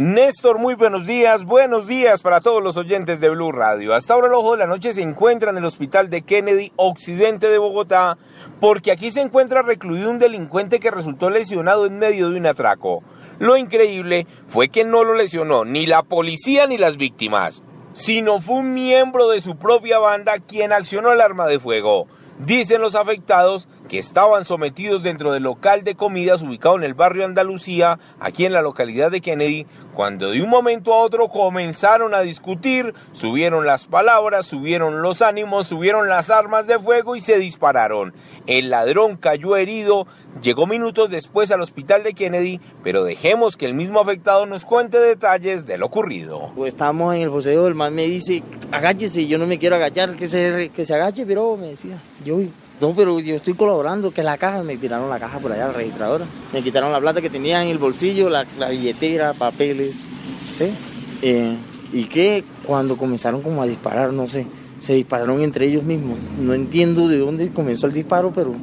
Néstor, muy buenos días, buenos días para todos los oyentes de Blue Radio. Hasta ahora el ojo de la noche se encuentra en el hospital de Kennedy, occidente de Bogotá, porque aquí se encuentra recluido un delincuente que resultó lesionado en medio de un atraco. Lo increíble fue que no lo lesionó ni la policía ni las víctimas, sino fue un miembro de su propia banda quien accionó el arma de fuego. Dicen los afectados que estaban sometidos dentro del local de comidas ubicado en el barrio Andalucía, aquí en la localidad de Kennedy, cuando de un momento a otro comenzaron a discutir, subieron las palabras, subieron los ánimos, subieron las armas de fuego y se dispararon. El ladrón cayó herido, llegó minutos después al hospital de Kennedy, pero dejemos que el mismo afectado nos cuente detalles de lo ocurrido. Pues estamos en el poseo, el man me dice, agáchese, yo no me quiero agachar, que se, que se agache, pero me decía, yo no, pero yo estoy colaborando, que la caja, me tiraron la caja por allá, la registradora. Me quitaron la plata que tenía en el bolsillo, la, billetera, papeles, ¿sí? Eh, y que cuando comenzaron como a disparar, no sé, se dispararon entre ellos mismos. No entiendo de dónde comenzó el disparo, pero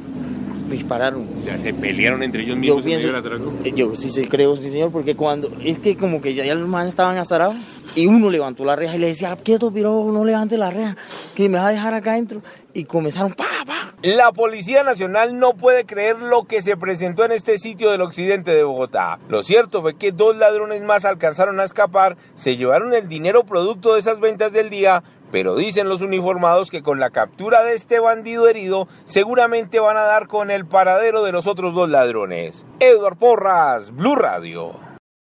dispararon. O sea, se pelearon entre ellos mismos yo pienso, Yo sí, sí creo, sí señor, porque cuando es que como que ya, ya los manes estaban azarados y uno levantó la reja y le decía, quieto, pero no levante la reja, que me va a dejar acá adentro. Y comenzaron, pa, pa. La Policía Nacional no puede creer lo que se presentó en este sitio del occidente de Bogotá. Lo cierto fue que dos ladrones más alcanzaron a escapar, se llevaron el dinero producto de esas ventas del día, pero dicen los uniformados que con la captura de este bandido herido seguramente van a dar con el paradero de los otros dos ladrones. Edward Porras, Blue Radio.